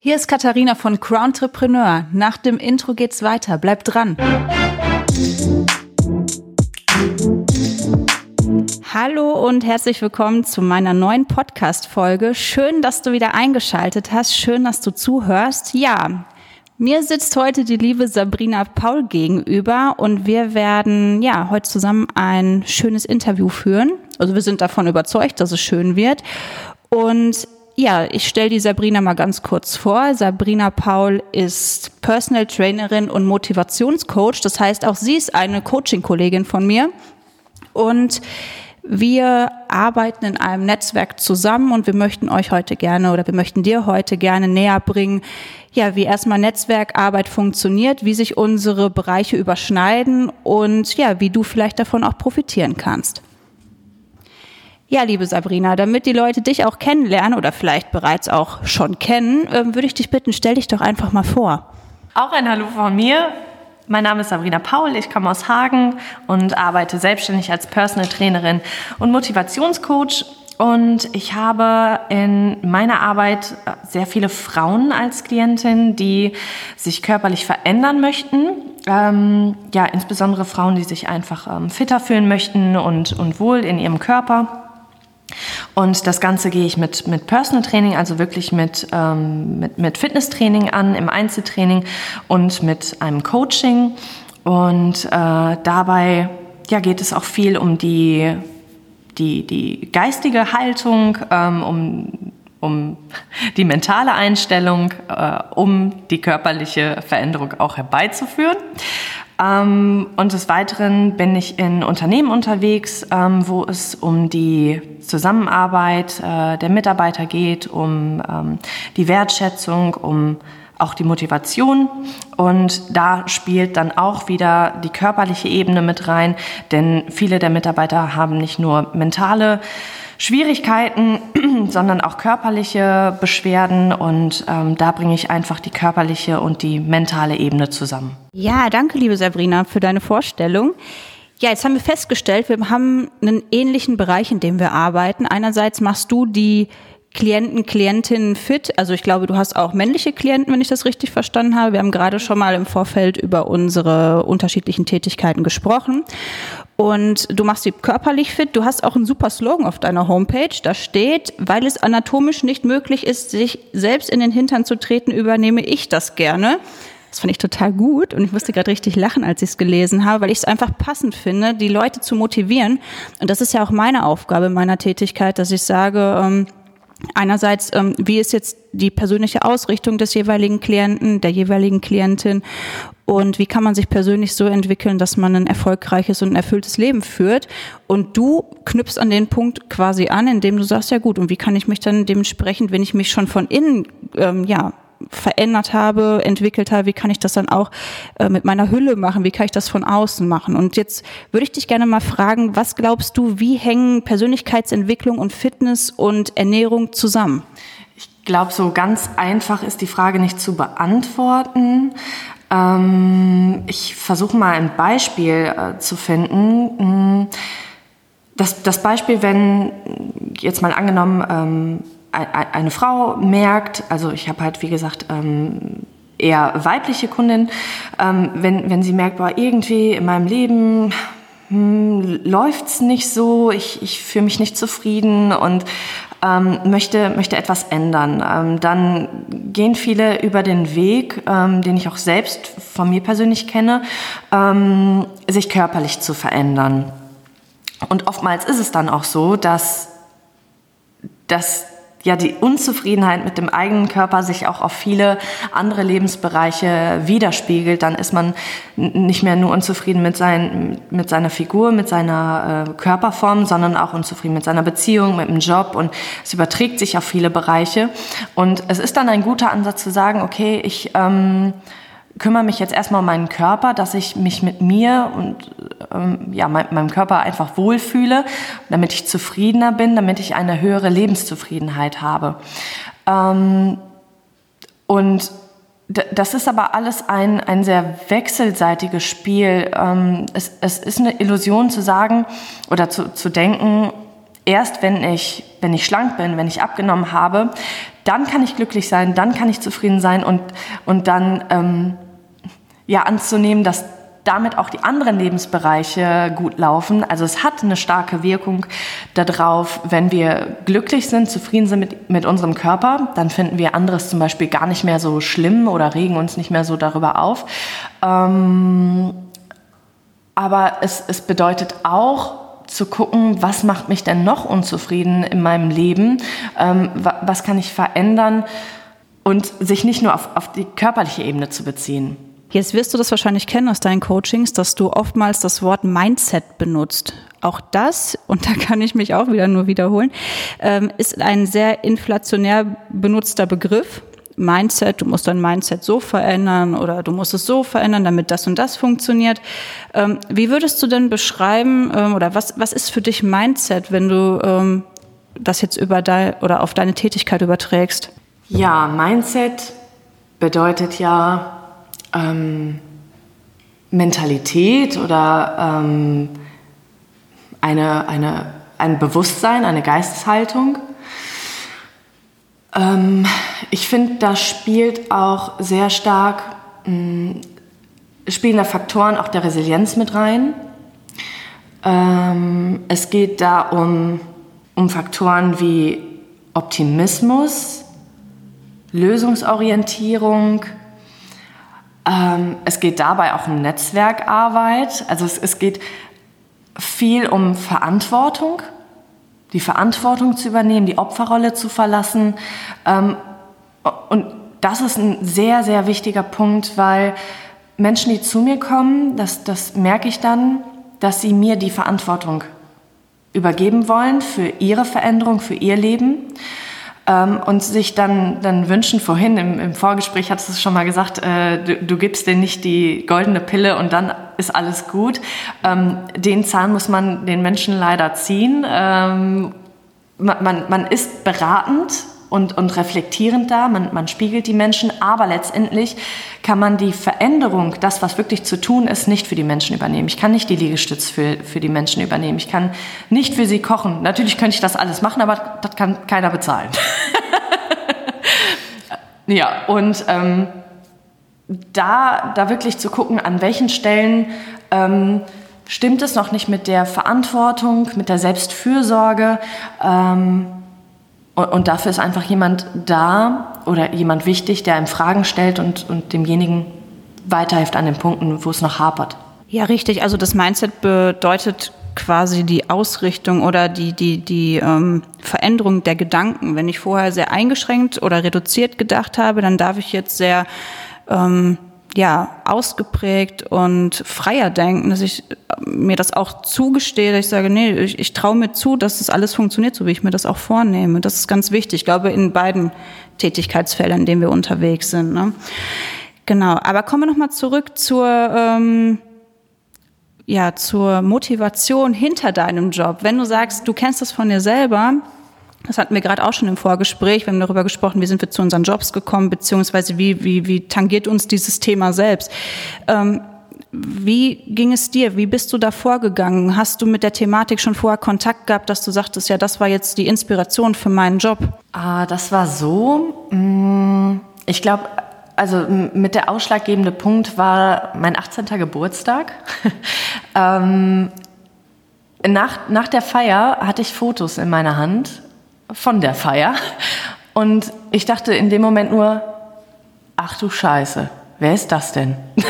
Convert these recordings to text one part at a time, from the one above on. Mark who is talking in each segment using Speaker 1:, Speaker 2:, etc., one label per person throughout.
Speaker 1: Hier ist Katharina von Crowntrepreneur. Nach dem Intro geht's weiter. Bleibt dran. Hallo und herzlich willkommen zu meiner neuen Podcast-Folge. Schön, dass du wieder eingeschaltet hast. Schön, dass du zuhörst. Ja, mir sitzt heute die liebe Sabrina Paul gegenüber und wir werden ja heute zusammen ein schönes Interview führen. Also wir sind davon überzeugt, dass es schön wird. Und ja, ich stelle die Sabrina mal ganz kurz vor. Sabrina Paul ist Personal Trainerin und Motivationscoach. Das heißt, auch sie ist eine Coaching-Kollegin von mir. Und wir arbeiten in einem Netzwerk zusammen und wir möchten euch heute gerne oder wir möchten dir heute gerne näher bringen, ja, wie erstmal Netzwerkarbeit funktioniert, wie sich unsere Bereiche überschneiden und ja, wie du vielleicht davon auch profitieren kannst. Ja, liebe Sabrina, damit die Leute dich auch kennenlernen oder vielleicht bereits auch schon kennen, ähm, würde ich dich bitten, stell dich doch einfach mal vor.
Speaker 2: Auch ein Hallo von mir. Mein Name ist Sabrina Paul, ich komme aus Hagen und arbeite selbstständig als Personal Trainerin und Motivationscoach. Und ich habe in meiner Arbeit sehr viele Frauen als Klientin, die sich körperlich verändern möchten. Ähm, ja, insbesondere Frauen, die sich einfach ähm, fitter fühlen möchten und, und wohl in ihrem Körper. Und das Ganze gehe ich mit, mit Personal Training, also wirklich mit, ähm, mit, mit Fitnesstraining an, im Einzeltraining und mit einem Coaching. Und äh, dabei ja, geht es auch viel um die, die, die geistige Haltung, ähm, um, um die mentale Einstellung, äh, um die körperliche Veränderung auch herbeizuführen. Ähm, und des Weiteren bin ich in Unternehmen unterwegs, ähm, wo es um die Zusammenarbeit äh, der Mitarbeiter geht, um ähm, die Wertschätzung, um auch die Motivation. Und da spielt dann auch wieder die körperliche Ebene mit rein, denn viele der Mitarbeiter haben nicht nur mentale Schwierigkeiten, sondern auch körperliche Beschwerden und ähm, da bringe ich einfach die körperliche und die mentale Ebene zusammen.
Speaker 1: Ja, danke, liebe Sabrina, für deine Vorstellung. Ja, jetzt haben wir festgestellt, wir haben einen ähnlichen Bereich, in dem wir arbeiten. Einerseits machst du die Klienten, Klientinnen fit. Also ich glaube, du hast auch männliche Klienten, wenn ich das richtig verstanden habe. Wir haben gerade schon mal im Vorfeld über unsere unterschiedlichen Tätigkeiten gesprochen. Und du machst sie körperlich fit. Du hast auch einen super Slogan auf deiner Homepage. Da steht, weil es anatomisch nicht möglich ist, sich selbst in den Hintern zu treten, übernehme ich das gerne. Das fand ich total gut und ich musste gerade richtig lachen, als ich es gelesen habe, weil ich es einfach passend finde, die Leute zu motivieren. Und das ist ja auch meine Aufgabe meiner Tätigkeit, dass ich sage, ähm, Einerseits, ähm, wie ist jetzt die persönliche Ausrichtung des jeweiligen Klienten, der jeweiligen Klientin und wie kann man sich persönlich so entwickeln, dass man ein erfolgreiches und ein erfülltes Leben führt. Und du knüpfst an den Punkt quasi an, indem du sagst, ja gut, und wie kann ich mich dann dementsprechend, wenn ich mich schon von innen ähm, ja verändert habe, entwickelt habe, wie kann ich das dann auch äh, mit meiner Hülle machen, wie kann ich das von außen machen. Und jetzt würde ich dich gerne mal fragen, was glaubst du, wie hängen Persönlichkeitsentwicklung und Fitness und Ernährung zusammen?
Speaker 2: Ich glaube, so ganz einfach ist die Frage nicht zu beantworten. Ähm, ich versuche mal ein Beispiel äh, zu finden. Mm, das, das Beispiel, wenn jetzt mal angenommen, ähm, eine Frau merkt, also ich habe halt wie gesagt ähm, eher weibliche Kundin, ähm, wenn, wenn sie merkt, boah, irgendwie in meinem Leben hm, läuft's nicht so, ich, ich fühle mich nicht zufrieden und ähm, möchte, möchte etwas ändern. Ähm, dann gehen viele über den Weg, ähm, den ich auch selbst von mir persönlich kenne, ähm, sich körperlich zu verändern. Und oftmals ist es dann auch so, dass, dass ja die Unzufriedenheit mit dem eigenen Körper sich auch auf viele andere Lebensbereiche widerspiegelt, dann ist man nicht mehr nur unzufrieden mit, sein, mit seiner Figur, mit seiner äh, Körperform, sondern auch unzufrieden mit seiner Beziehung, mit dem Job und es überträgt sich auf viele Bereiche. Und es ist dann ein guter Ansatz zu sagen, okay, ich ähm, kümmere mich jetzt erstmal um meinen Körper, dass ich mich mit mir und ähm, ja, mein, meinem Körper einfach wohlfühle, damit ich zufriedener bin, damit ich eine höhere Lebenszufriedenheit habe. Ähm, und das ist aber alles ein, ein sehr wechselseitiges Spiel. Ähm, es, es ist eine Illusion zu sagen oder zu, zu denken, erst wenn ich, wenn ich schlank bin, wenn ich abgenommen habe, dann kann ich glücklich sein, dann kann ich zufrieden sein und, und dann ähm, ja anzunehmen, dass damit auch die anderen Lebensbereiche gut laufen. Also es hat eine starke Wirkung darauf, wenn wir glücklich sind, zufrieden sind mit, mit unserem Körper, dann finden wir anderes zum Beispiel gar nicht mehr so schlimm oder regen uns nicht mehr so darüber auf. Ähm, aber es, es bedeutet auch, zu gucken, was macht mich denn noch unzufrieden in meinem Leben, ähm, was kann ich verändern und sich nicht nur auf, auf die körperliche Ebene zu beziehen.
Speaker 1: Jetzt wirst du das wahrscheinlich kennen aus deinen Coachings, dass du oftmals das Wort Mindset benutzt. Auch das, und da kann ich mich auch wieder nur wiederholen, ähm, ist ein sehr inflationär benutzter Begriff. Mindset, du musst dein Mindset so verändern oder du musst es so verändern, damit das und das funktioniert. Ähm, wie würdest du denn beschreiben ähm, oder was, was ist für dich Mindset, wenn du das jetzt über dein, oder auf deine Tätigkeit überträgst?
Speaker 2: Ja, Mindset bedeutet ja ähm, Mentalität oder ähm, eine, eine, ein Bewusstsein, eine Geisteshaltung. Ähm, ich finde, da spielt auch sehr stark, mh, mm, spielen da Faktoren auch der Resilienz mit rein. Ähm, es geht da um, um Faktoren wie Optimismus, Lösungsorientierung, es geht dabei auch um Netzwerkarbeit. Also es, es geht viel um Verantwortung, die Verantwortung zu übernehmen, die Opferrolle zu verlassen. Ähm, und das ist ein sehr, sehr wichtiger Punkt, weil Menschen, die zu mir kommen, das, das merke ich dann, dass sie mir die Verantwortung übergeben wollen für ihre Veränderung, für ihr Leben ähm, und sich dann, dann wünschen, vorhin im, im Vorgespräch hattest du es schon mal gesagt, äh, du, du, gibst denen nicht die goldene Pille und dann ist alles gut. Ähm, den Zahn muss man den Menschen leider ziehen. Ähm, man, man, man ist beratend und, und reflektierend da, man, man spiegelt die Menschen, aber letztendlich kann man die Veränderung, das, was wirklich zu tun ist, nicht für die Menschen übernehmen. Ich kann nicht die Liegestütz für, für die Menschen übernehmen. Ich kann nicht für sie kochen. Natürlich könnte ich das alles machen, aber das kann keiner bezahlen. ja, und ähm, da, da wirklich zu gucken, an welchen Stellen ähm, stimmt es noch nicht mit der Verantwortung, mit der Selbstfürsorge. Ähm, und, dafür ist einfach jemand da oder jemand wichtig, der einem Fragen stellt und, und demjenigen weiterhilft an den Punkten, wo es noch hapert.
Speaker 1: Ja, richtig. Also das Mindset bedeutet quasi die Ausrichtung oder die, die, die ähm, Veränderung der Gedanken. Wenn ich vorher sehr eingeschränkt oder reduziert gedacht habe, dann darf ich jetzt sehr ähm, ja, ausgeprägt und freier denken, dass ich mir das auch zugestehe, dass ich sage, nee, ich, ich traue mir zu, dass das alles funktioniert, so wie ich mir das auch vornehme. Das ist ganz wichtig, ich glaube, in beiden Tätigkeitsfeldern, in denen wir unterwegs sind. Ne? Genau, aber kommen wir nochmal zurück zur, ähm, ja, zur Motivation hinter deinem Job. Wenn du sagst, du kennst das von dir selber, das hatten wir gerade auch schon im Vorgespräch. Wir haben darüber gesprochen, wie sind wir zu unseren Jobs gekommen, beziehungsweise wie, wie, wie tangiert uns dieses Thema selbst. Ähm, wie ging es dir? Wie bist du da vorgegangen? Hast du mit der Thematik schon vorher Kontakt gehabt, dass du sagtest, ja, das war jetzt die Inspiration für meinen Job?
Speaker 2: Ah, das war so. Mm, ich glaube, also mit der ausschlaggebende Punkt war mein 18. Geburtstag. ähm, nach, nach der Feier hatte ich Fotos in meiner Hand von der Feier. Und ich dachte in dem Moment nur, ach du Scheiße, wer ist das denn?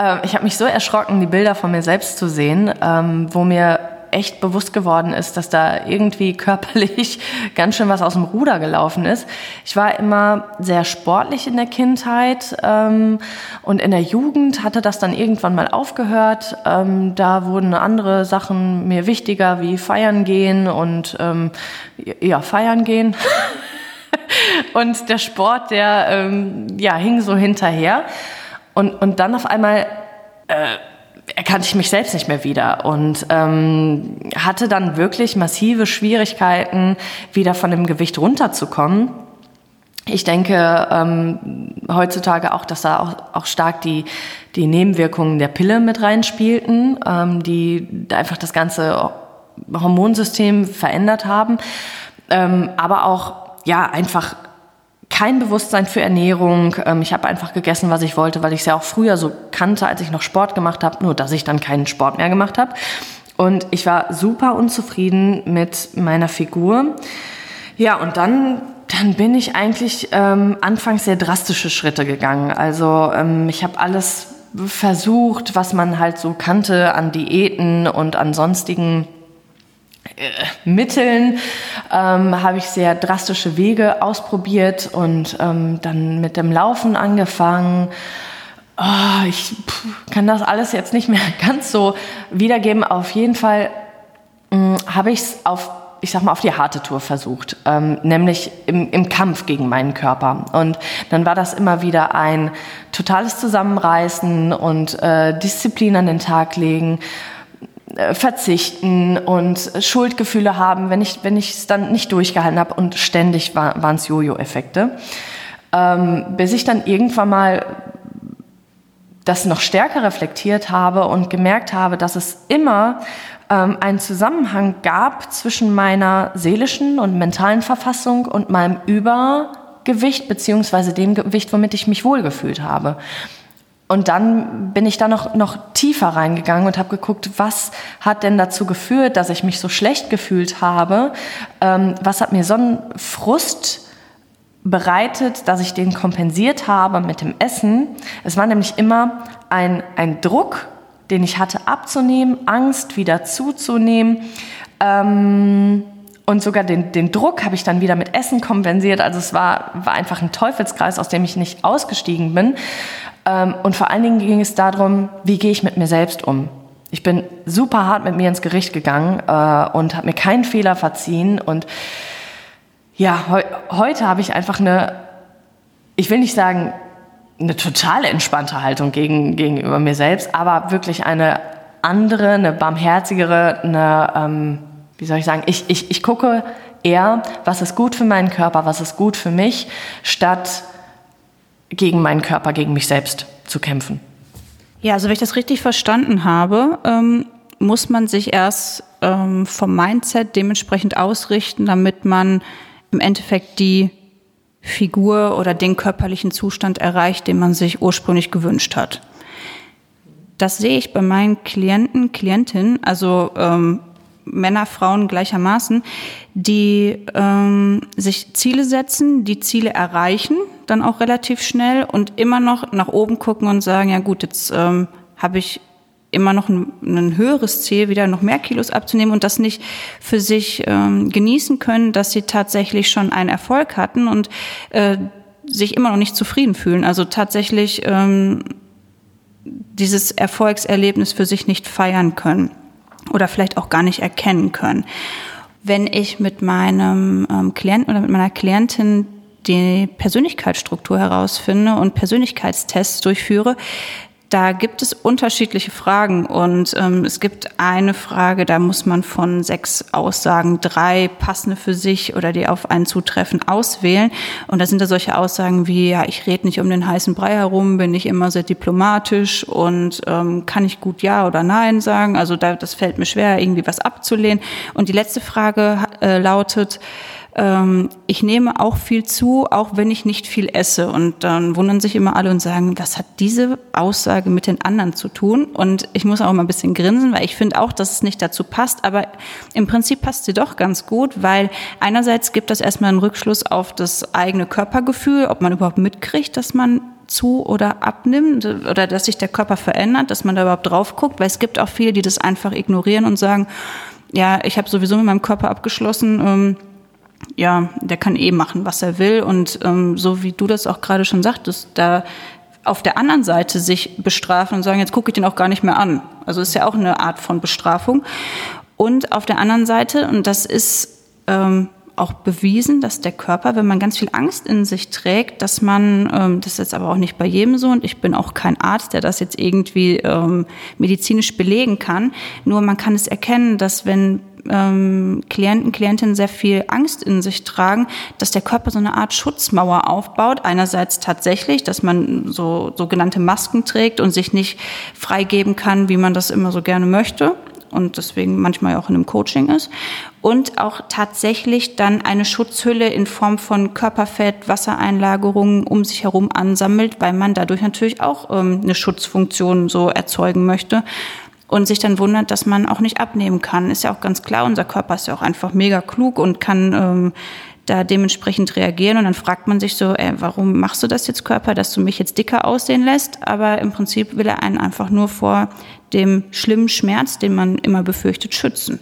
Speaker 2: Ähm, ich habe mich so erschrocken, die Bilder von mir selbst zu sehen, ähm, wo mir echt bewusst geworden ist, dass da irgendwie körperlich ganz schön was aus dem Ruder gelaufen ist. Ich war immer sehr sportlich in der Kindheit ähm, und in der Jugend hatte das dann irgendwann mal aufgehört. Ähm, da wurden andere Sachen mir wichtiger, wie feiern gehen und ähm, ja, feiern gehen. und der Sport, der ähm, ja, hing so hinterher. Und, und dann auf einmal äh, erkannte ich mich selbst nicht mehr wieder und ähm, hatte dann wirklich massive Schwierigkeiten, wieder von dem Gewicht runterzukommen. Ich denke ähm, heutzutage auch, dass da auch, auch stark die, die Nebenwirkungen der Pille mit reinspielten, ähm, die einfach das Ganze Hormonsystem verändert haben, ähm, aber auch ja einfach kein Bewusstsein für Ernährung. Ähm, ich habe einfach gegessen, was ich wollte, weil ich es ja auch früher so kannte, als ich noch Sport gemacht habe, nur dass ich dann keinen Sport mehr gemacht habe. Und ich war super unzufrieden mit meiner Figur. Ja, und dann, dann bin ich eigentlich ähm, anfangs sehr drastische Schritte gegangen. Also ähm, ich habe alles versucht, was man halt so kannte an Diäten und an sonstigen Mitteln ähm, habe ich sehr drastische Wege ausprobiert und ähm, dann mit dem Laufen angefangen. Oh, ich kann das alles jetzt nicht mehr ganz so wiedergeben. Auf jeden Fall hm, habe ich es auf ich sag mal, auf die harte Tour versucht, ähm, nämlich im, im Kampf gegen meinen Körper. Und dann war das immer wieder ein totales Zusammenreißen und äh, Disziplin an den Tag legen äh, verzichten und Schuldgefühle haben, wenn ich wenn ich es dann nicht durchgehalten habe und ständig war, waren es Jojo-Effekte, ähm, bis ich dann irgendwann mal das noch stärker reflektiert habe und gemerkt habe, dass es immer ähm, einen Zusammenhang gab zwischen meiner seelischen und mentalen Verfassung und meinem Übergewicht beziehungsweise dem Gewicht, womit ich mich wohlgefühlt habe. Und dann bin ich da noch, noch tiefer reingegangen und habe geguckt, was hat denn dazu geführt, dass ich mich so schlecht gefühlt habe? Ähm, was hat mir so einen Frust bereitet, dass ich den kompensiert habe mit dem Essen? Es war nämlich immer ein, ein Druck, den ich hatte abzunehmen, Angst wieder zuzunehmen. Ähm, und sogar den, den Druck habe ich dann wieder mit Essen kompensiert. Also es war, war einfach ein Teufelskreis, aus dem ich nicht ausgestiegen bin. Ähm, und vor allen Dingen ging es darum, wie gehe ich mit mir selbst um. Ich bin super hart mit mir ins Gericht gegangen äh, und habe mir keinen Fehler verziehen. Und ja, heu heute habe ich einfach eine, ich will nicht sagen, eine total entspannte Haltung gegen, gegenüber mir selbst, aber wirklich eine andere, eine barmherzigere, eine, ähm, wie soll ich sagen, ich, ich, ich gucke eher, was ist gut für meinen Körper, was ist gut für mich, statt gegen meinen Körper, gegen mich selbst zu kämpfen.
Speaker 1: Ja, also wenn ich das richtig verstanden habe, ähm, muss man sich erst ähm, vom Mindset dementsprechend ausrichten, damit man im Endeffekt die Figur oder den körperlichen Zustand erreicht, den man sich ursprünglich gewünscht hat. Das sehe ich bei meinen Klienten, Klientinnen, also ähm, Männer, Frauen gleichermaßen, die ähm, sich Ziele setzen, die Ziele erreichen, dann auch relativ schnell und immer noch nach oben gucken und sagen, ja gut, jetzt ähm, habe ich immer noch ein, ein, höheres Ziel, wieder noch mehr Kilos abzunehmen und das nicht für sich ähm, genießen können, dass sie tatsächlich schon einen Erfolg hatten und äh, sich immer noch nicht zufrieden fühlen. Also tatsächlich ähm, dieses Erfolgserlebnis für sich nicht feiern können oder vielleicht auch gar nicht erkennen können. Wenn ich mit meinem ähm, Klienten oder mit meiner Klientin die Persönlichkeitsstruktur herausfinde und Persönlichkeitstests durchführe, da gibt es unterschiedliche Fragen und ähm, es gibt eine Frage, da muss man von sechs Aussagen drei passende für sich oder die auf einen zutreffen auswählen. Und da sind da solche Aussagen wie, ja, ich rede nicht um den heißen Brei herum, bin ich immer sehr diplomatisch und ähm, kann ich gut Ja oder Nein sagen. Also da, das fällt mir schwer, irgendwie was abzulehnen. Und die letzte Frage äh, lautet, ähm, ich nehme auch viel zu, auch wenn ich nicht viel esse. Und dann wundern sich immer alle und sagen, was hat diese Aussage mit den anderen zu tun? Und ich muss auch mal ein bisschen grinsen, weil ich finde auch, dass es nicht dazu passt. Aber im Prinzip passt sie doch ganz gut, weil einerseits gibt das erstmal einen Rückschluss auf das eigene Körpergefühl, ob man überhaupt mitkriegt, dass man zu oder abnimmt oder dass sich der Körper verändert, dass man da überhaupt drauf guckt, weil es gibt auch viele, die das einfach ignorieren und sagen, ja, ich habe sowieso mit meinem Körper abgeschlossen, ähm, ja, der kann eh machen, was er will. Und ähm, so wie du das auch gerade schon sagtest, da auf der anderen Seite sich bestrafen und sagen, jetzt gucke ich den auch gar nicht mehr an. Also ist ja auch eine Art von Bestrafung. Und auf der anderen Seite, und das ist ähm, auch bewiesen, dass der Körper, wenn man ganz viel Angst in sich trägt, dass man, ähm, das ist jetzt aber auch nicht bei jedem so, und ich bin auch kein Arzt, der das jetzt irgendwie ähm, medizinisch belegen kann, nur man kann es erkennen, dass wenn ähm, Klienten, Klientinnen sehr viel Angst in sich tragen, dass der Körper so eine Art Schutzmauer aufbaut. Einerseits tatsächlich, dass man so sogenannte Masken trägt und sich nicht freigeben kann, wie man das immer so gerne möchte. und deswegen manchmal auch in einem Coaching ist. Und auch tatsächlich dann eine Schutzhülle in Form von Körperfett, Wassereinlagerungen um sich herum ansammelt, weil man dadurch natürlich auch ähm, eine Schutzfunktion so erzeugen möchte und sich dann wundert, dass man auch nicht abnehmen kann. Ist ja auch ganz klar, unser Körper ist ja auch einfach mega klug und kann ähm, da dementsprechend reagieren. Und dann fragt man sich so, ey, warum machst du das jetzt Körper, dass du mich jetzt dicker aussehen lässt? Aber im Prinzip will er einen einfach nur vor dem schlimmen Schmerz, den man immer befürchtet, schützen.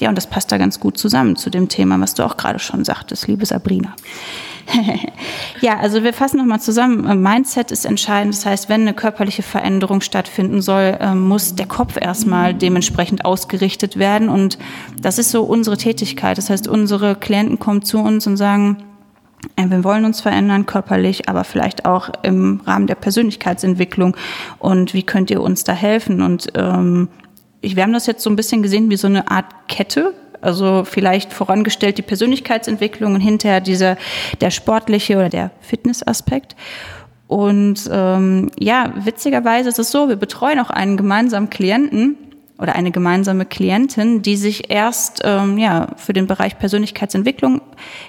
Speaker 1: Ja, und das passt da ganz gut zusammen zu dem Thema, was du auch gerade schon sagtest, liebe Sabrina. ja, also wir fassen nochmal zusammen. Äh, Mindset ist entscheidend. Das heißt, wenn eine körperliche Veränderung stattfinden soll, ähm, muss der Kopf erstmal dementsprechend ausgerichtet werden. Und das ist so unsere Tätigkeit. Das heißt, unsere Klienten kommen zu uns und sagen, äh, wir wollen uns verändern körperlich, aber vielleicht auch im Rahmen der Persönlichkeitsentwicklung. Und wie könnt ihr uns da helfen? Und ähm, wir haben das jetzt so ein bisschen gesehen wie so eine Art Kette. Also vielleicht vorangestellt die Persönlichkeitsentwicklung und hinterher dieser der sportliche oder der Fitnessaspekt. Und ähm, ja, witzigerweise ist es so, wir betreuen auch einen gemeinsamen Klienten oder eine gemeinsame Klientin, die sich erst ähm, ja für den Bereich Persönlichkeitsentwicklung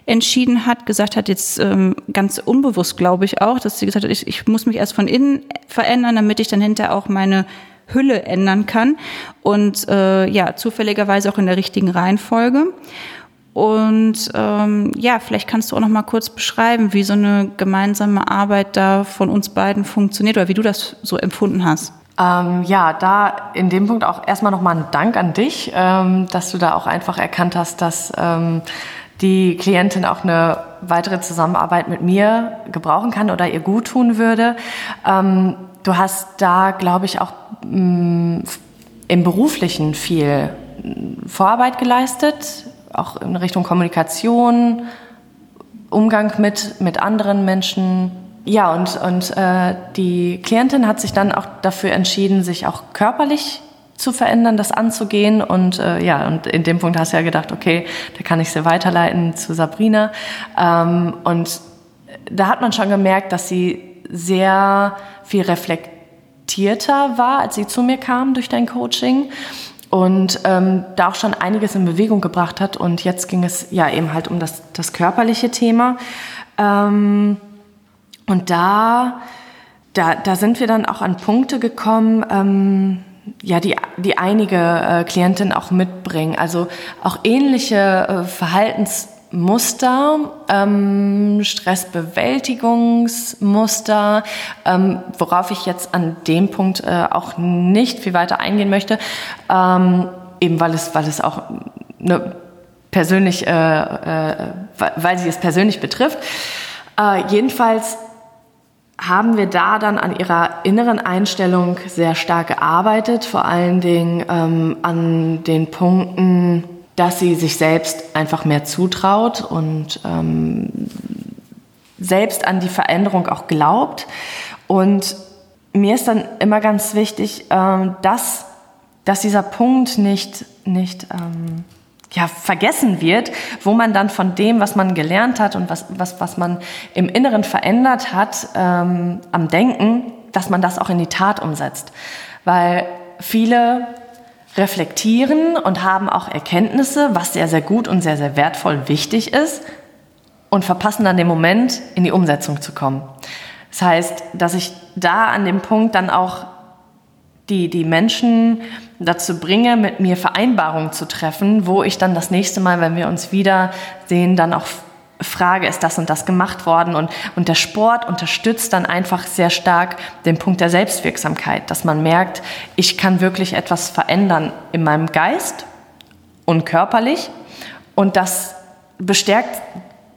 Speaker 1: entschieden hat, gesagt hat jetzt ähm, ganz unbewusst, glaube ich auch, dass sie gesagt hat, ich, ich muss mich erst von innen verändern, damit ich dann hinterher auch meine Hülle ändern kann und äh, ja, zufälligerweise auch in der richtigen Reihenfolge. Und ähm, ja, vielleicht kannst du auch noch mal kurz beschreiben, wie so eine gemeinsame Arbeit da von uns beiden funktioniert oder wie du das so empfunden hast.
Speaker 2: Ähm, ja, da in dem Punkt auch erstmal nochmal ein Dank an dich, ähm, dass du da auch einfach erkannt hast, dass ähm, die Klientin auch eine weitere Zusammenarbeit mit mir gebrauchen kann oder ihr gut tun würde. Ähm, du hast da, glaube ich, auch mh, mm, im Beruflichen viel Vorarbeit geleistet, auch in Richtung Kommunikation, Umgang mit, mit anderen Menschen. Ja, und, und äh, die Klientin hat sich dann auch dafür entschieden, sich auch körperlich zu verändern, das anzugehen. Und äh, ja, und in dem Punkt hast du ja gedacht, okay, da kann ich sie weiterleiten zu Sabrina. Ähm, und da hat man schon gemerkt, dass sie sehr viel reflektierter war, als sie zu mir kam durch dein Coaching und ähm, da auch schon einiges in Bewegung gebracht hat. Und jetzt ging es ja eben halt um das, das körperliche Thema. Ähm, und da, da, da sind wir dann auch an Punkte gekommen, ähm, ja, die, die einige äh, Klientinnen auch mitbringen. Also auch ähnliche äh, Verhaltens Muster, ähm, Stressbewältigungsmuster, ähm, worauf ich jetzt an dem Punkt äh, auch nicht viel weiter eingehen möchte, ähm, eben weil es, weil es auch ne, persönlich, äh, äh, weil sie es persönlich betrifft. Äh, jedenfalls haben wir da dann an ihrer inneren Einstellung sehr stark gearbeitet, vor allen Dingen ähm, an den Punkten, dass sie sich selbst einfach mehr zutraut und ähm, selbst an die Veränderung auch glaubt. Und mir ist dann immer ganz wichtig, ähm, dass, dass dieser Punkt nicht, nicht ähm, ja, vergessen wird, wo man dann von dem, was man gelernt hat und was, was, was man im Inneren verändert hat, ähm, am Denken, dass man das auch in die Tat umsetzt. Weil viele reflektieren und haben auch Erkenntnisse, was sehr, sehr gut und sehr, sehr wertvoll wichtig ist und verpassen dann den Moment, in die Umsetzung zu kommen. Das heißt, dass ich da an dem Punkt dann auch die, die Menschen dazu bringe, mit mir Vereinbarungen zu treffen, wo ich dann das nächste Mal, wenn wir uns wieder sehen, dann auch frage, ist das und das gemacht worden? Und, und der Sport unterstützt dann einfach sehr stark den Punkt der Selbstwirksamkeit, dass man merkt, ich kann wirklich etwas verändern in meinem Geist und körperlich und das bestärkt,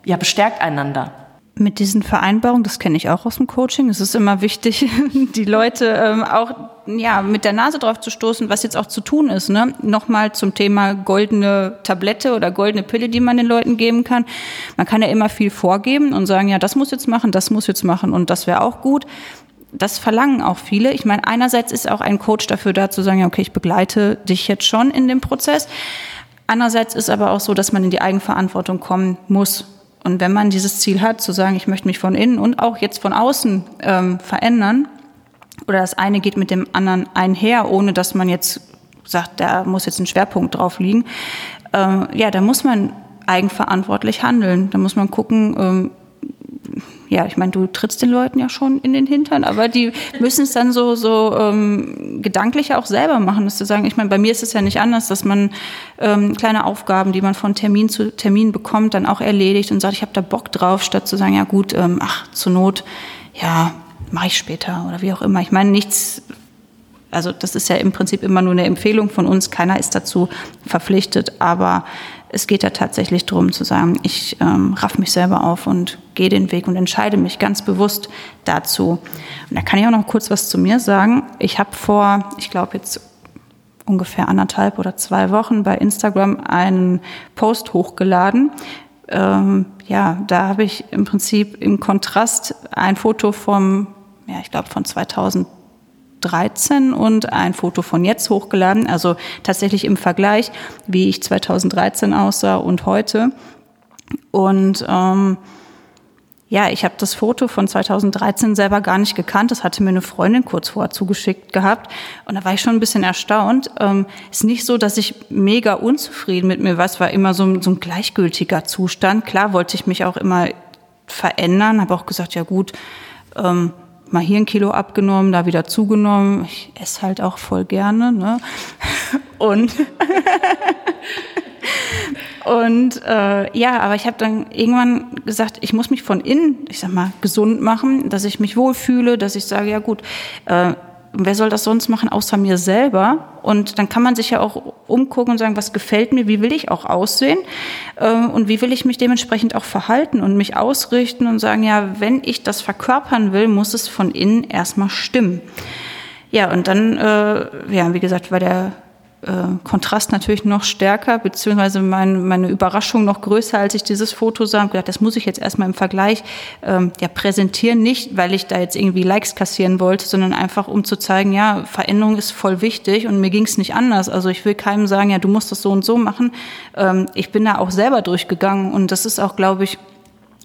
Speaker 2: ja, bestärkt einander
Speaker 1: mit diesen Vereinbarungen, das kenne ich auch aus dem Coaching, es ist immer wichtig, die Leute ähm, auch ja mit der Nase drauf zu stoßen, was jetzt auch zu tun ist. Ne? Nochmal zum Thema goldene Tablette oder goldene Pille, die man den Leuten geben kann. Man kann ja immer viel vorgeben und sagen, ja, das muss jetzt machen, das muss jetzt machen und das wäre auch gut. Das verlangen auch viele. Ich meine, einerseits ist auch ein Coach dafür da zu sagen, ja, okay, ich begleite dich jetzt schon in dem Prozess. Andererseits ist aber auch so, dass man in die Eigenverantwortung kommen muss und wenn man dieses Ziel hat, zu sagen, ich möchte mich von innen und auch jetzt von außen ähm, verändern, oder das eine geht mit dem anderen einher, ohne dass man jetzt sagt, da muss jetzt ein Schwerpunkt drauf liegen. Ähm, ja, da muss man eigenverantwortlich handeln. Da muss man gucken, ähm, ja, ich meine, du trittst den Leuten ja schon in den Hintern, aber die müssen es dann so, so ähm, gedanklich auch selber machen, dass zu sagen, ich meine, bei mir ist es ja nicht anders, dass man ähm, kleine Aufgaben, die man von Termin zu Termin bekommt, dann auch erledigt und sagt, ich habe da Bock drauf, statt zu sagen, ja gut, ähm, ach, zur Not, ja, mache ich später oder wie auch immer. Ich meine, nichts also das ist ja im Prinzip immer nur eine Empfehlung von uns. Keiner ist dazu verpflichtet, aber es geht ja tatsächlich darum zu sagen, ich ähm, raff mich selber auf und gehe den Weg und entscheide mich ganz bewusst dazu. Und da kann ich auch noch kurz was zu mir sagen. Ich habe vor, ich glaube jetzt ungefähr anderthalb oder zwei Wochen bei Instagram einen Post hochgeladen. Ähm, ja, da habe ich im Prinzip im Kontrast ein Foto vom, ja, ich glaube von 2000 2013 und ein Foto von jetzt hochgeladen. Also tatsächlich im Vergleich, wie ich 2013 aussah und heute. Und ähm, ja, ich habe das Foto von 2013 selber gar nicht gekannt. Das hatte mir eine Freundin kurz vorher zugeschickt gehabt. Und da war ich schon ein bisschen erstaunt. Ähm, ist nicht so, dass ich mega unzufrieden mit mir war. Es war immer so, so ein gleichgültiger Zustand. Klar wollte ich mich auch immer verändern. Habe auch gesagt, ja gut, ähm, mal hier ein Kilo abgenommen, da wieder zugenommen. Ich esse halt auch voll gerne. Ne? Und, und äh, ja, aber ich habe dann irgendwann gesagt, ich muss mich von innen, ich sag mal, gesund machen, dass ich mich wohlfühle, dass ich sage, ja gut, äh, wer soll das sonst machen außer mir selber? Und dann kann man sich ja auch umgucken und sagen, was gefällt mir, wie will ich auch aussehen äh, und wie will ich mich dementsprechend auch verhalten und mich ausrichten und sagen, ja, wenn ich das verkörpern will, muss es von innen erstmal stimmen. Ja, und dann, äh, ja, wie gesagt, war der äh, Kontrast natürlich noch stärker, beziehungsweise mein, meine Überraschung noch größer, als ich dieses Foto sah und gedacht, das muss ich jetzt erstmal im Vergleich ähm, ja, präsentieren, nicht weil ich da jetzt irgendwie Likes kassieren wollte, sondern einfach um zu zeigen, ja, Veränderung ist voll wichtig und mir ging es nicht anders. Also ich will keinem sagen, ja, du musst das so und so machen. Ähm, ich bin da auch selber durchgegangen und das ist auch, glaube ich,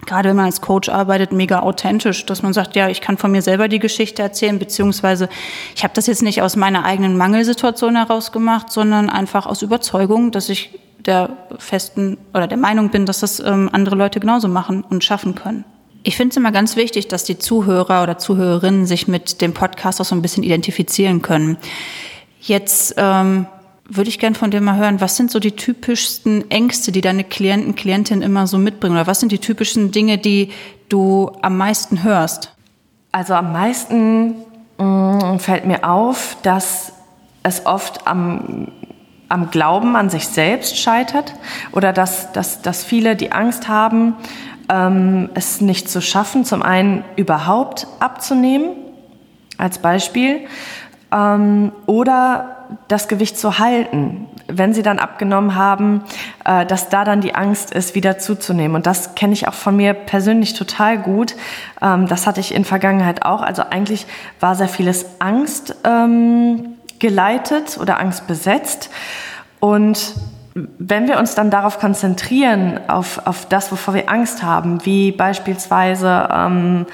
Speaker 1: gerade wenn man als Coach arbeitet, mega authentisch, dass man sagt, ja, ich kann von mir selber die Geschichte erzählen, beziehungsweise ich habe das jetzt nicht aus meiner eigenen Mangelsituation heraus gemacht, sondern einfach aus Überzeugung, dass ich der festen oder der Meinung bin, dass das ähm, andere Leute genauso machen und schaffen können. Ich finde es immer ganz wichtig, dass die Zuhörer oder Zuhörerinnen sich mit dem Podcast auch so ein bisschen identifizieren können. Jetzt ähm, würde ich gern von dir mal hören, was sind so die typischsten Ängste, die deine Klienten, Klientinnen immer so mitbringen? Oder was sind die typischen Dinge, die du am meisten hörst?
Speaker 2: Also am meisten mh, mm, fällt mir auf, dass es oft am, am Glauben an sich selbst scheitert oder dass, dass, dass viele die Angst haben, ähm, es nicht zu schaffen, zum einen überhaupt abzunehmen, als Beispiel, ähm, oder das Gewicht zu halten, wenn sie dann abgenommen haben, äh, dass da dann die Angst ist, wieder zuzunehmen. Und das kenne ich auch von mir persönlich total gut. Ähm, das hatte ich in Vergangenheit auch. Also eigentlich war sehr vieles Angst ähm, geleitet oder Angst besetzt. Und wenn wir uns dann darauf konzentrieren, auf, auf das, wovor wir Angst haben, wie beispielsweise ähm,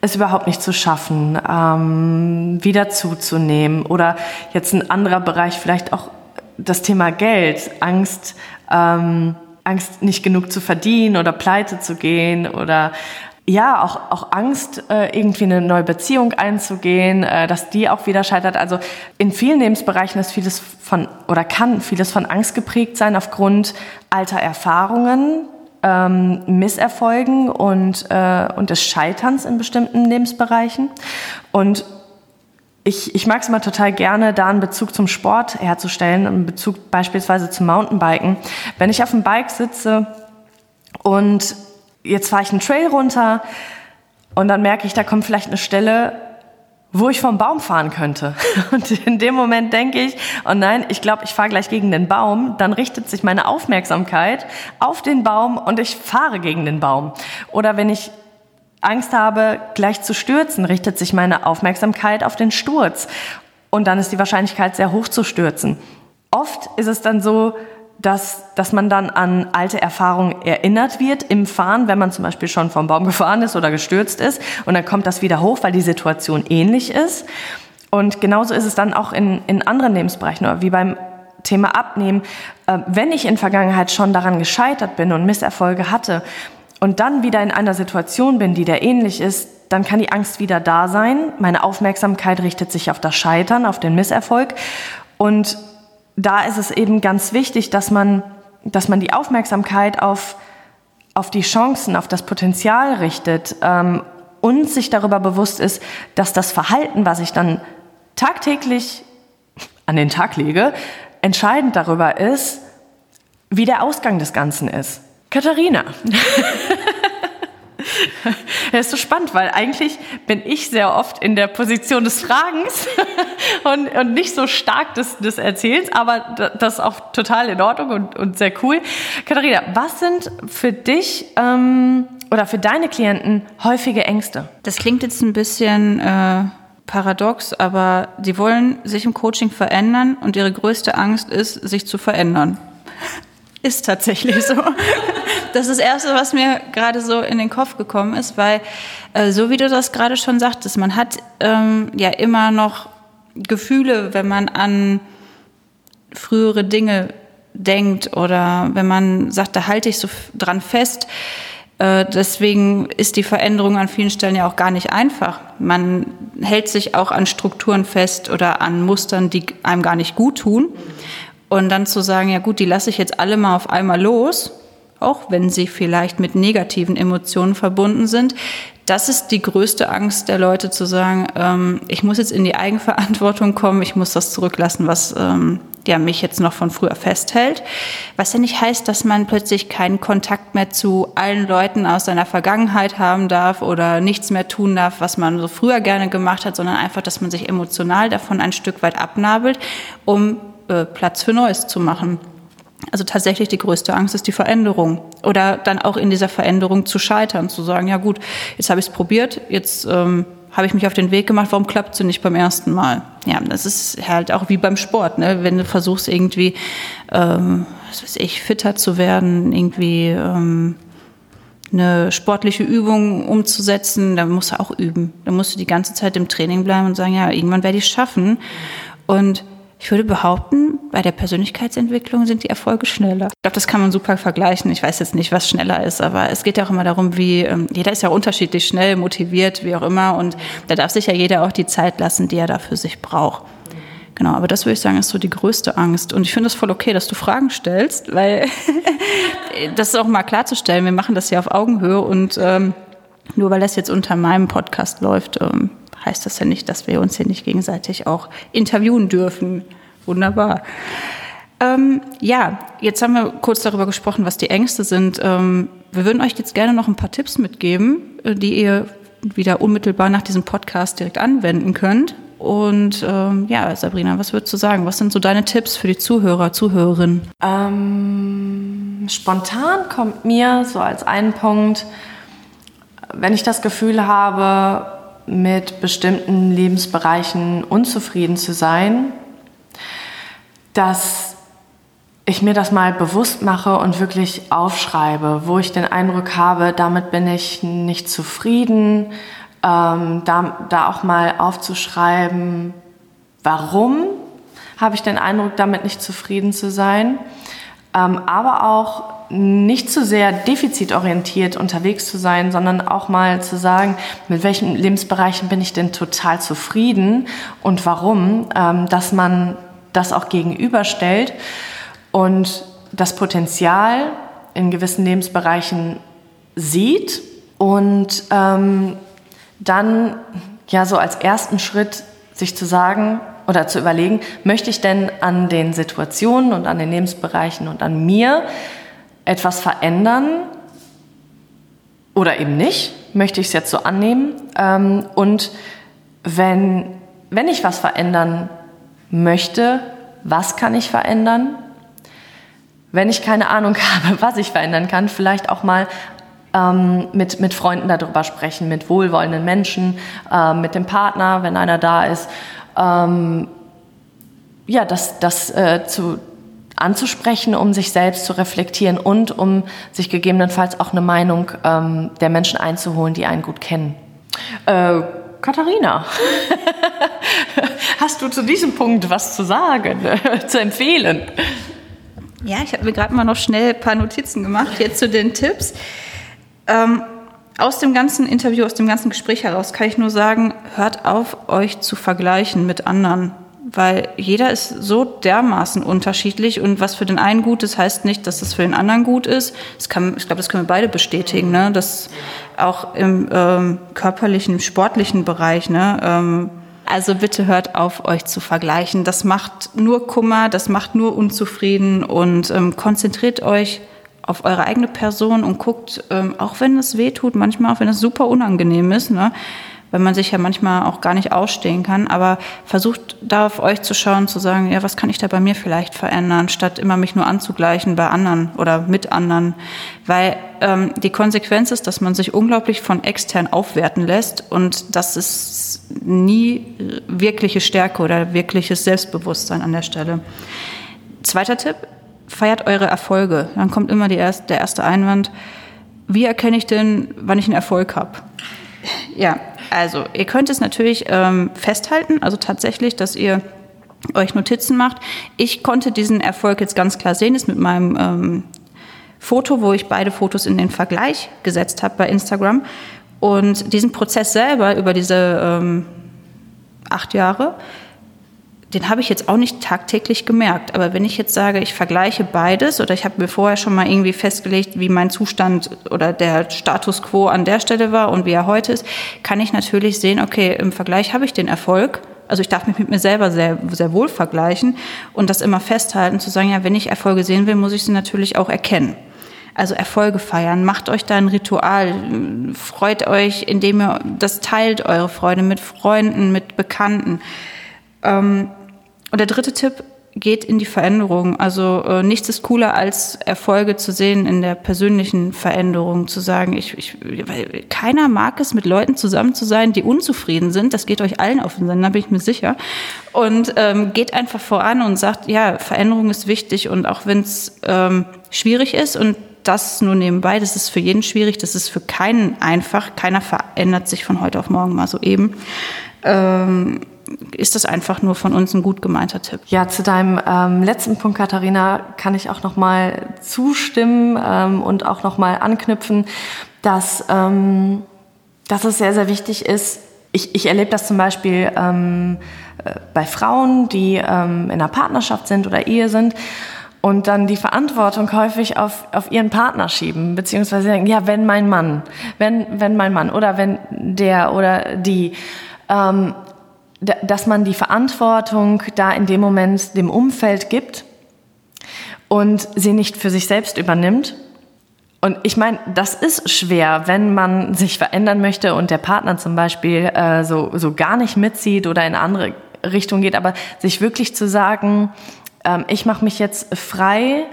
Speaker 2: es überhaupt nicht zu schaffen, ähm, wieder zuzunehmen oder jetzt ein anderer Bereich, vielleicht auch das Thema Geld, Angst, ähm, Angst nicht genug zu verdienen oder pleite zu gehen oder ja, auch, auch Angst, äh, irgendwie eine neue Beziehung einzugehen, äh, dass die auch wieder scheitert. Also in vielen Lebensbereichen ist vieles von oder kann vieles von Angst geprägt sein aufgrund alter Erfahrungen, ähm, Misserfolgen und, äh, und des Scheiterns in bestimmten Lebensbereichen. Und ich, ich mag es immer total gerne, da einen Bezug zum Sport herzustellen, einen Bezug beispielsweise zum Mountainbiken. Wenn ich auf dem Bike sitze und jetzt fahre ich einen Trail runter und dann merke ich, da kommt vielleicht eine Stelle, wo ich vom Baum fahren könnte. Und in dem Moment denke ich, oh nein, ich glaube, ich fahre gleich gegen den Baum. Dann richtet sich meine Aufmerksamkeit auf den Baum und ich fahre gegen den Baum. Oder wenn ich Angst habe, gleich zu stürzen, richtet sich meine Aufmerksamkeit auf den Sturz. Und dann ist die Wahrscheinlichkeit sehr hoch zu stürzen. Oft ist es dann so, dass, dass man dann an alte Erfahrungen erinnert wird im Fahren, wenn man zum Beispiel schon vom Baum gefahren ist oder gestürzt ist. Und dann kommt das wieder hoch, weil die Situation ähnlich ist. Und genauso ist es dann auch in, in anderen Lebensbereichen, wie beim Thema Abnehmen. Äh, wenn ich in Vergangenheit schon daran gescheitert bin und Misserfolge hatte und dann wieder in einer Situation bin, die der ähnlich ist, dann kann die Angst wieder da sein. Meine Aufmerksamkeit richtet sich auf das Scheitern, auf den Misserfolg. Und da ist es eben ganz wichtig, dass man, dass man die Aufmerksamkeit auf, auf die Chancen, auf das Potenzial richtet ähm, und sich darüber bewusst ist, dass das Verhalten, was ich dann tagtäglich an den Tag lege, entscheidend darüber ist, wie der Ausgang des Ganzen ist. Katharina. Das ist so spannend, weil eigentlich bin ich sehr oft in der Position des Fragens und, und nicht so stark des, des Erzählens, aber das ist auch total in Ordnung und, und sehr cool. Katharina, was sind für dich ähm, oder für deine Klienten häufige Ängste?
Speaker 1: Das klingt jetzt ein bisschen äh, paradox, aber sie wollen sich im Coaching verändern und ihre größte Angst ist, sich zu verändern. Ist tatsächlich so. Das ist das Erste, was mir gerade so in den Kopf gekommen ist, weil äh, so wie du das gerade schon sagtest, man hat ähm, ja immer noch Gefühle, wenn man an frühere Dinge denkt oder wenn man sagt, da halte ich so dran fest. Äh, deswegen ist die Veränderung an vielen Stellen ja auch gar nicht einfach. Man hält sich auch an Strukturen fest oder an Mustern, die einem gar nicht gut tun. Und dann zu sagen, ja gut, die lasse ich jetzt alle mal auf einmal los, auch wenn sie vielleicht mit negativen Emotionen verbunden sind. Das ist die größte Angst der Leute zu sagen, ähm, ich muss jetzt in die Eigenverantwortung kommen, ich muss das zurücklassen, was ähm, ja, mich jetzt noch von früher festhält. Was ja nicht heißt, dass man plötzlich keinen Kontakt mehr zu allen Leuten aus seiner Vergangenheit haben darf oder nichts mehr tun darf, was man so früher gerne gemacht hat, sondern einfach, dass man sich emotional davon ein Stück weit abnabelt, um äh, Platz für Neues zu machen. Also tatsächlich die größte Angst ist die Veränderung oder dann auch in dieser Veränderung zu scheitern, zu sagen, ja gut, jetzt habe ich es probiert, jetzt ähm, habe ich mich auf den Weg gemacht, warum klappt es nicht beim ersten Mal? Ja, das ist halt auch wie beim Sport, ne? wenn du versuchst irgendwie, ähm, was weiß ich, fitter zu werden, irgendwie ähm, eine sportliche Übung umzusetzen, dann musst du auch üben. Dann musst du die ganze Zeit im Training bleiben und sagen, ja, irgendwann werde ich es schaffen. Und ich würde behaupten, bei der Persönlichkeitsentwicklung sind die Erfolge schneller. Ich glaube, das kann man super vergleichen. Ich weiß jetzt nicht, was schneller ist, aber es geht ja auch immer darum, wie ähm, jeder ist ja unterschiedlich schnell, motiviert, wie auch immer. Und da darf sich ja jeder auch die Zeit lassen, die er da für sich braucht. Genau, aber das würde ich sagen, ist so die größte Angst. Und ich finde es voll okay, dass du Fragen stellst, weil das ist auch mal klarzustellen. Wir machen das ja auf Augenhöhe und ähm, nur weil das jetzt unter meinem Podcast läuft, ähm, heißt das ja nicht, dass wir uns hier nicht gegenseitig auch interviewen dürfen. Wunderbar. Ähm, ja, jetzt haben wir kurz darüber gesprochen, was die Ängste sind. Ähm, wir würden euch jetzt gerne noch ein paar Tipps mitgeben, äh, die ihr wieder unmittelbar nach diesem Podcast direkt anwenden könnt. Und ähm, ja, Sabrina, was würdest du sagen? Was sind so deine Tipps für die Zuhörer, Zuhörerinnen?
Speaker 2: Ähm, spontan kommt mir so als einen Punkt, wenn ich das Gefühl habe, mit bestimmten Lebensbereichen unzufrieden zu sein, dass ich mir das mal bewusst mache und wirklich aufschreibe, wo ich den Eindruck habe, damit bin ich nicht zufrieden, ähm, da, da auch mal aufzuschreiben, warum habe ich den Eindruck, damit nicht zufrieden zu sein, ähm, aber auch nicht zu sehr defizitorientiert unterwegs zu sein, sondern auch mal zu sagen, mit welchen Lebensbereichen bin ich denn total zufrieden und warum, ähm, dass man das auch gegenüberstellt und das Potenzial in gewissen Lebensbereichen sieht und ähm, dann ja so als ersten Schritt sich zu sagen oder zu überlegen, möchte ich denn an den Situationen und an den Lebensbereichen und an mir etwas verändern oder eben nicht? Möchte ich es jetzt so annehmen? Ähm, und wenn, wenn ich was verändern möchte, was kann ich verändern? Wenn ich keine Ahnung habe, was ich verändern kann, vielleicht auch mal ähm, mit, mit Freunden darüber sprechen, mit wohlwollenden Menschen, äh, mit dem Partner, wenn einer da ist. Ähm, ja, das, das äh, zu, anzusprechen, um sich selbst zu reflektieren und um sich gegebenenfalls auch eine Meinung ähm, der Menschen einzuholen, die einen gut kennen. Äh, Katharina, hast du zu diesem Punkt was zu sagen, zu empfehlen?
Speaker 1: Ja, ich habe mir gerade mal noch schnell ein paar Notizen gemacht, jetzt zu den Tipps. Ähm, aus dem ganzen Interview, aus dem ganzen Gespräch heraus kann ich nur sagen, hört auf, euch zu vergleichen mit anderen weil jeder ist so dermaßen unterschiedlich und was für den einen gut ist, heißt nicht, dass das für den anderen gut ist. Das kann, ich glaube, das können wir beide bestätigen, ne? dass auch im ähm, körperlichen, sportlichen Bereich, ne? Ähm, also bitte hört auf, euch zu vergleichen. Das macht nur Kummer, das macht nur unzufrieden und ähm, konzentriert euch auf eure eigene Person und guckt, ähm, auch wenn es weh tut, manchmal auch wenn es super unangenehm ist, ne? Weil man sich ja manchmal auch gar nicht ausstehen kann. Aber versucht da auf euch zu schauen, zu sagen, ja, was kann ich da bei mir vielleicht verändern, statt immer mich nur anzugleichen bei anderen oder mit anderen. Weil ähm, die Konsequenz ist, dass man sich unglaublich von extern aufwerten lässt und das ist nie wirkliche Stärke oder wirkliches Selbstbewusstsein an der Stelle. Zweiter Tipp, feiert eure Erfolge. Dann kommt immer erste, der erste Einwand. Wie erkenne ich denn, wann ich einen Erfolg habe? Ja, also ihr könnt es natürlich ähm, festhalten, also tatsächlich, dass ihr euch Notizen macht. Ich konnte diesen Erfolg jetzt ganz klar sehen, ist mit meinem ähm, Foto, wo ich beide Fotos in den Vergleich gesetzt habe bei Instagram. Und diesen Prozess selber über diese ähm, acht Jahre den habe ich jetzt auch nicht tagtäglich gemerkt. Aber wenn ich jetzt sage, ich vergleiche beides oder ich habe mir vorher schon mal irgendwie festgelegt, wie mein Zustand oder der Status quo an der Stelle war und wie er heute ist, kann ich natürlich sehen, okay, im Vergleich habe ich den Erfolg. Also ich darf mich mit mir selber sehr, sehr wohl vergleichen und das immer festhalten, zu sagen, ja, wenn ich Erfolge sehen will, muss ich sie natürlich auch erkennen. Also Erfolge feiern, macht euch da ein Ritual, freut euch, indem ihr das teilt, eure Freude mit Freunden, mit Bekannten. Ähm, und der dritte Tipp geht in die Veränderung. Also äh, nichts ist cooler als Erfolge zu sehen in der persönlichen Veränderung, zu sagen, ich, ich, weil keiner mag es, mit Leuten zusammen zu sein, die unzufrieden sind. Das geht euch allen auf den Sender, bin ich mir sicher. Und ähm, geht einfach voran und sagt, ja, Veränderung ist wichtig und auch wenn es ähm, schwierig ist und das nur nebenbei, das ist für jeden schwierig, das ist für keinen einfach. Keiner verändert sich von heute auf morgen mal so eben. Ähm, ist das einfach nur von uns ein gut gemeinter Tipp.
Speaker 2: Ja, zu deinem ähm, letzten Punkt, Katharina, kann ich auch noch mal zustimmen ähm, und auch noch mal anknüpfen, dass, ähm, dass es sehr, sehr wichtig ist. Ich, ich erlebe das zum Beispiel ähm, äh, bei Frauen, die ähm, in einer Partnerschaft sind oder Ehe sind und dann die Verantwortung häufig auf, auf ihren Partner schieben, beziehungsweise sagen, ja, wenn mein Mann, wenn, wenn mein Mann oder wenn der oder die ähm, dass man die Verantwortung da in dem Moment dem Umfeld gibt und sie nicht für sich selbst übernimmt. Und ich meine, das ist schwer, wenn man sich verändern möchte und der Partner zum Beispiel äh, so, so gar nicht mitzieht oder in eine andere Richtung geht, aber sich wirklich zu sagen, ähm, ich mache mich jetzt frei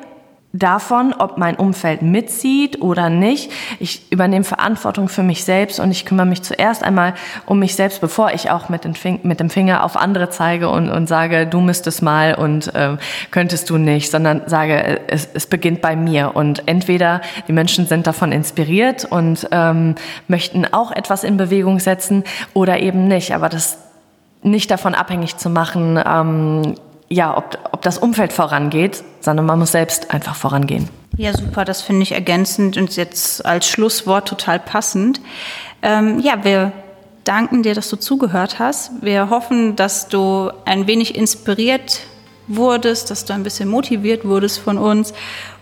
Speaker 2: davon, ob mein Umfeld mitzieht oder nicht. Ich übernehme Verantwortung für mich selbst und ich kümmere mich zuerst einmal um mich selbst, bevor ich auch mit, mit dem Finger auf andere zeige und, und sage, du müsstest mal und ähm, könntest du nicht, sondern sage, es, es beginnt bei mir. Und entweder die Menschen sind davon inspiriert und ähm, möchten auch etwas in Bewegung setzen oder eben nicht. Aber das nicht davon abhängig zu machen, ähm, ja, ob, ob das Umfeld vorangeht, sondern man muss selbst einfach vorangehen.
Speaker 1: Ja, super, das finde ich ergänzend und jetzt als Schlusswort total passend. Ähm, ja, wir danken dir, dass du zugehört hast. Wir hoffen, dass du ein wenig inspiriert wurdest, dass du ein bisschen motiviert wurdest von uns.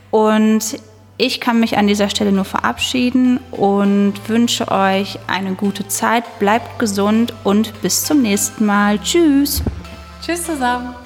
Speaker 1: Und ich kann mich an dieser Stelle nur verabschieden und wünsche euch eine gute Zeit. Bleibt gesund und bis zum nächsten Mal. Tschüss.
Speaker 2: Tschüss zusammen.